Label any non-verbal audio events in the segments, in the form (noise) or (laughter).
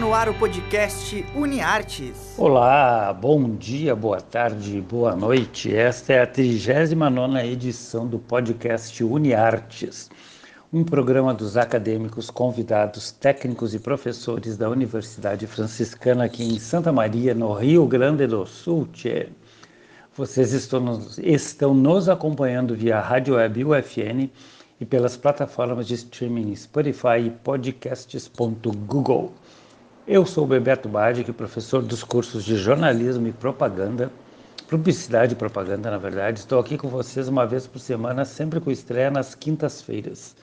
No ar o podcast UniArtes. Olá, bom dia, boa tarde, boa noite. Esta é a 39 edição do podcast UniArtes, um programa dos acadêmicos, convidados, técnicos e professores da Universidade Franciscana aqui em Santa Maria, no Rio Grande do Sul. Tchê. Vocês estão nos, estão nos acompanhando via Rádio Web UFN e pelas plataformas de streaming Spotify e podcasts.google. Eu sou o Bebeto Badic, professor dos cursos de jornalismo e propaganda, publicidade e propaganda, na verdade. Estou aqui com vocês uma vez por semana, sempre com estreia nas quintas-feiras.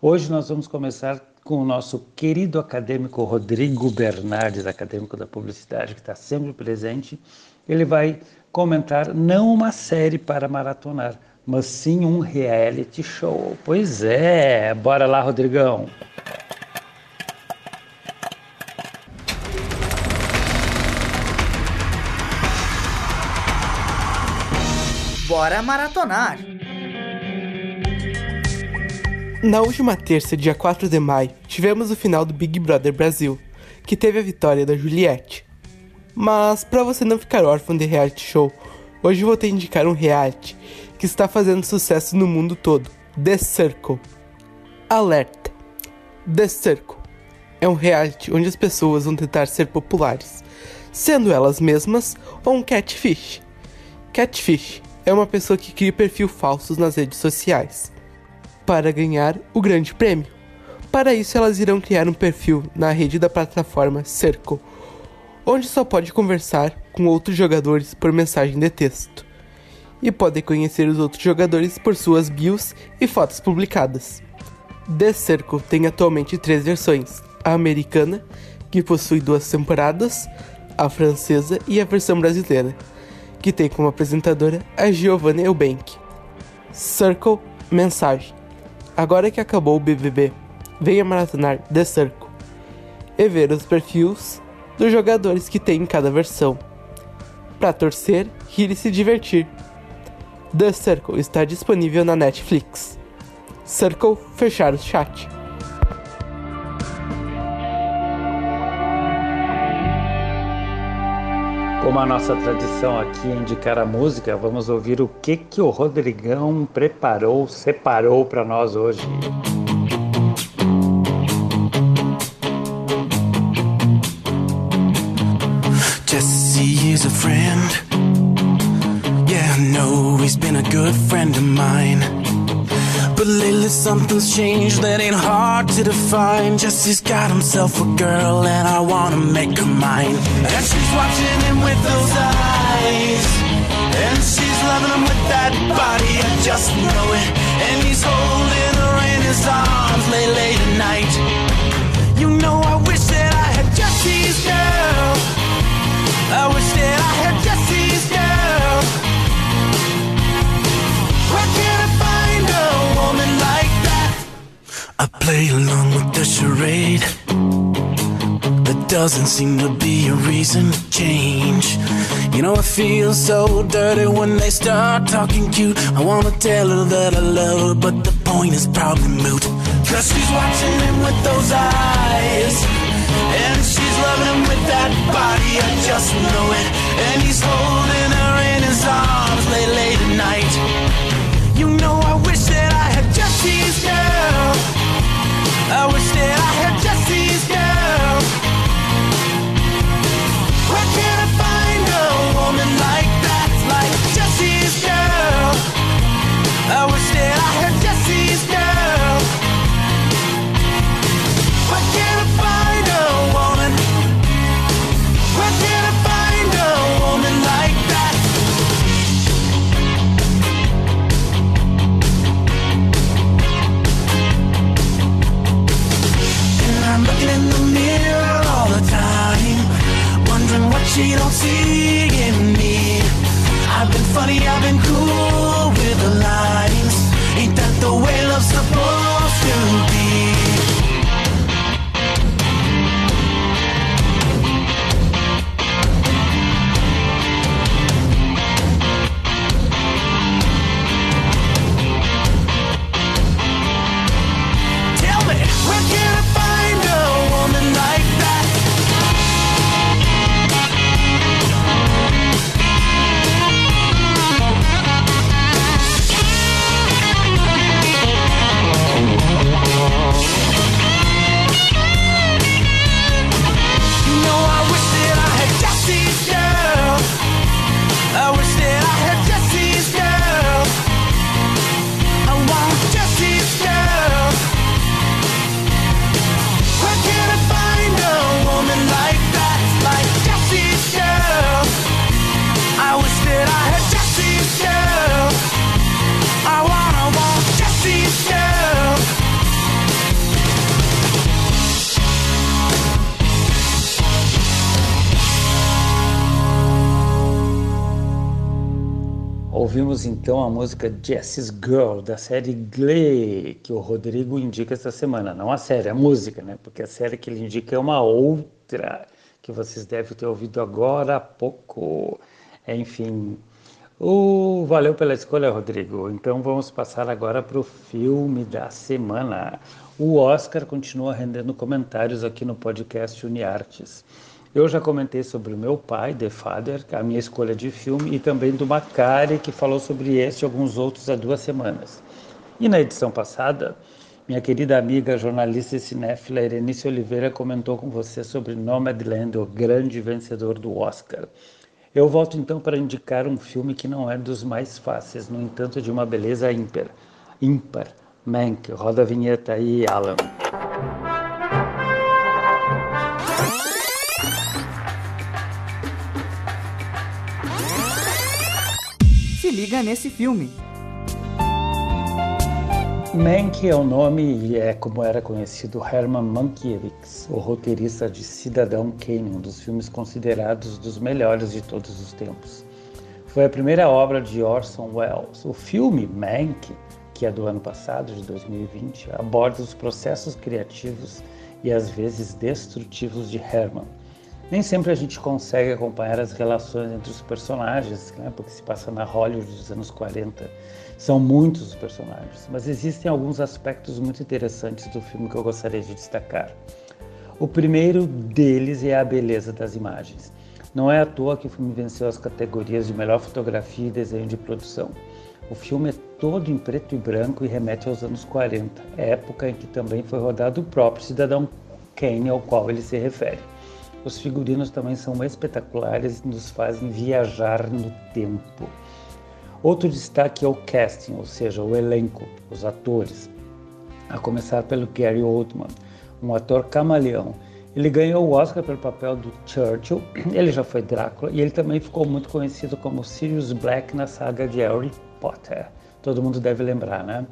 Hoje nós vamos começar com o nosso querido acadêmico Rodrigo Bernardes, acadêmico da publicidade, que está sempre presente. Ele vai comentar não uma série para maratonar, mas sim um reality show. Pois é, bora lá, Rodrigão. Bora maratonar! Na última terça, dia 4 de maio, tivemos o final do Big Brother Brasil, que teve a vitória da Juliette. Mas para você não ficar órfão de reality show, hoje vou te indicar um reality que está fazendo sucesso no mundo todo: The Circle. Alerta! The Circle é um reality onde as pessoas vão tentar ser populares, sendo elas mesmas ou um catfish. Catfish é uma pessoa que cria perfil falsos nas redes sociais para ganhar o grande prêmio. Para isso, elas irão criar um perfil na rede da plataforma Circle, onde só pode conversar com outros jogadores por mensagem de texto e pode conhecer os outros jogadores por suas bios e fotos publicadas. The Circle tem atualmente três versões: a americana, que possui duas temporadas, a francesa e a versão brasileira, que tem como apresentadora a Giovanna Eubank. Circle Mensagem Agora que acabou o BBB, venha maratonar The Circle e ver os perfis dos jogadores que tem em cada versão, para torcer, rir e se divertir. The Circle está disponível na Netflix. Circle fechar o chat. Como a nossa tradição aqui é indicar a música, vamos ouvir o que que o Rodrigão preparou, separou para nós hoje. Jesse is a friend. Yeah, I know he's been a good friend of mine. But lately something's changed that ain't hard to define. Jesse's got himself a girl and I wanna make her mine. And she's watching him with those eyes. And she's loving him with that body, I just know it. Play along with the charade. There doesn't seem to be a reason to change. You know, I feel so dirty when they start talking cute. I wanna tell her that I love her, but the point is probably moot. Cause she's watching him with those eyes. And she's loving him with that body, I just know it. And he's holding her in his arms late, late at night. You know, I wish that I had Jesse's girl. I wish that Ouvimos então a música Jessie's Girl, da série Glee, que o Rodrigo indica esta semana. Não a série, a música, né? Porque a série que ele indica é uma outra, que vocês devem ter ouvido agora há pouco. Enfim, o... valeu pela escolha, Rodrigo. Então vamos passar agora para o filme da semana. O Oscar continua rendendo comentários aqui no podcast Uniartes. Eu já comentei sobre o meu pai, The Father, a minha escolha de filme, e também do Macari, que falou sobre esse e alguns outros há duas semanas. E na edição passada, minha querida amiga jornalista e cinéfila Erenice Oliveira comentou com você sobre Nomadland, o grande vencedor do Oscar. Eu volto então para indicar um filme que não é dos mais fáceis, no entanto de uma beleza ímpar. Ímpar. Mank, roda a vinheta aí, Alan. Se liga nesse filme. Mank é o nome e é como era conhecido Herman Mankiewicz, o roteirista de Cidadão Kane, um dos filmes considerados dos melhores de todos os tempos. Foi a primeira obra de Orson Welles. O filme Mank, que é do ano passado, de 2020, aborda os processos criativos e às vezes destrutivos de Herman nem sempre a gente consegue acompanhar as relações entre os personagens, né? porque se passa na Hollywood dos anos 40. São muitos os personagens, mas existem alguns aspectos muito interessantes do filme que eu gostaria de destacar. O primeiro deles é a beleza das imagens. Não é à toa que o filme venceu as categorias de melhor fotografia e desenho de produção. O filme é todo em preto e branco e remete aos anos 40, época em que também foi rodado o próprio Cidadão Kane ao qual ele se refere. Os figurinos também são espetaculares e nos fazem viajar no tempo. Outro destaque é o casting, ou seja, o elenco, os atores. A começar pelo Gary Oldman, um ator camaleão. Ele ganhou o Oscar pelo papel do Churchill, (clears throat) ele já foi Drácula e ele também ficou muito conhecido como Sirius Black na saga de Harry Potter. Todo mundo deve lembrar, né?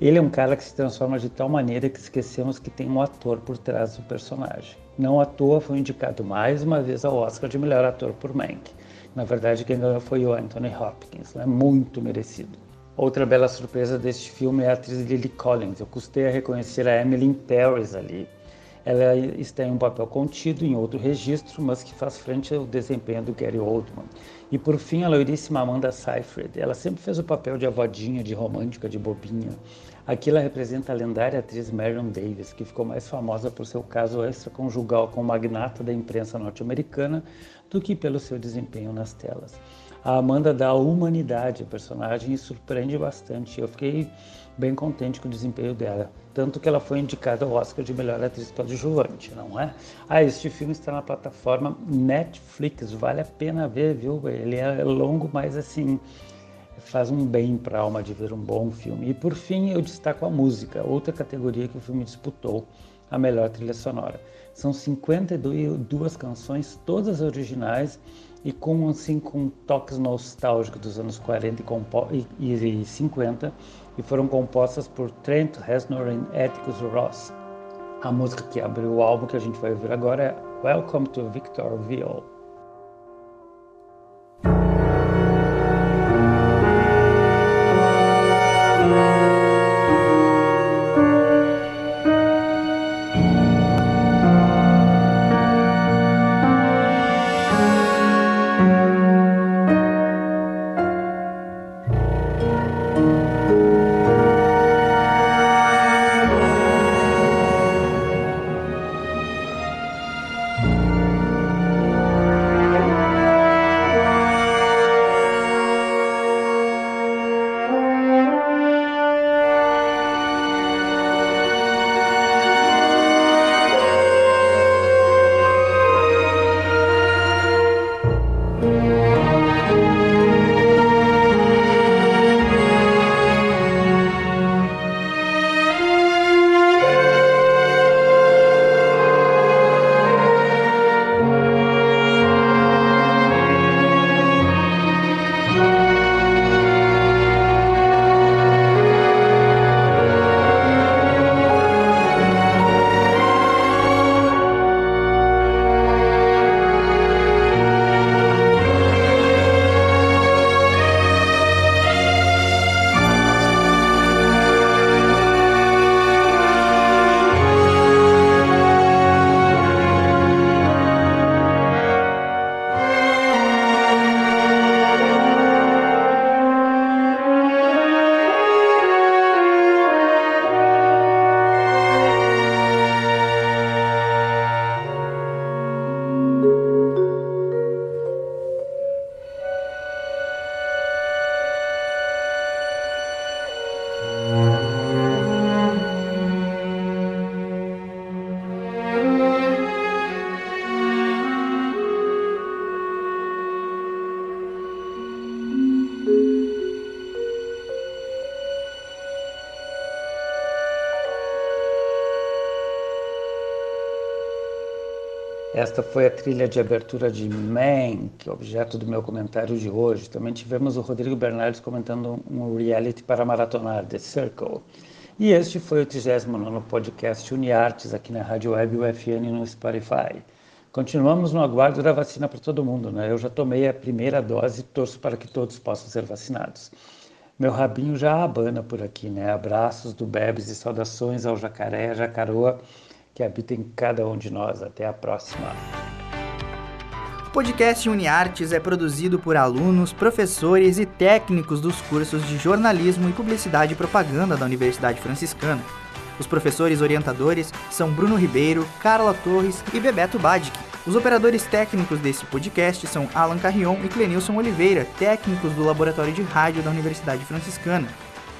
Ele é um cara que se transforma de tal maneira que esquecemos que tem um ator por trás do personagem. Não à toa foi indicado mais uma vez ao Oscar de melhor ator por Mank. Na verdade, quem ganhou foi o Anthony Hopkins, né? muito merecido. Outra bela surpresa deste filme é a atriz Lily Collins. Eu custei a reconhecer a Emily in Paris ali. Ela está em um papel contido em outro registro, mas que faz frente ao desempenho do Gary Oldman. E por fim, a loiríssima Amanda Seyfried. Ela sempre fez o papel de avodinha, de romântica, de bobinha. Aqui ela representa a lendária atriz Marion Davis, que ficou mais famosa por seu caso extraconjugal com o magnata da imprensa norte-americana do que pelo seu desempenho nas telas. A Amanda dá humanidade ao personagem e surpreende bastante. Eu fiquei bem contente com o desempenho dela, tanto que ela foi indicada ao Oscar de melhor atriz coadjuvante, não é? Ah, este filme está na plataforma Netflix, vale a pena ver, viu? Ele é longo, mas assim, faz um bem para a alma de ver um bom filme. E por fim, eu destaco a música, outra categoria que o filme disputou, a melhor trilha sonora. São 52 canções, todas originais e com assim com toques nostálgicos dos anos 40 e, e, e 50 e foram compostas por Trent Reznor e Atticus Ross. A música que abriu o álbum que a gente vai ouvir agora é Welcome to Victorville. Esta foi a trilha de abertura de Man, que é objeto do meu comentário de hoje. Também tivemos o Rodrigo Bernardes comentando um reality para maratonar, The Circle. E este foi o 39 podcast UniArtes aqui na Rádio Web UFN no Spotify. Continuamos no aguardo da vacina para todo mundo, né? Eu já tomei a primeira dose e torço para que todos possam ser vacinados. Meu rabinho já abana por aqui, né? Abraços do Bebes e saudações ao jacaré, jacaroa que habita em cada um de nós. Até a próxima. O podcast UniArtes é produzido por alunos, professores e técnicos dos cursos de jornalismo e publicidade e propaganda da Universidade Franciscana. Os professores orientadores são Bruno Ribeiro, Carla Torres e Bebeto Badic. Os operadores técnicos desse podcast são Alan Carrion e Clenilson Oliveira, técnicos do Laboratório de Rádio da Universidade Franciscana.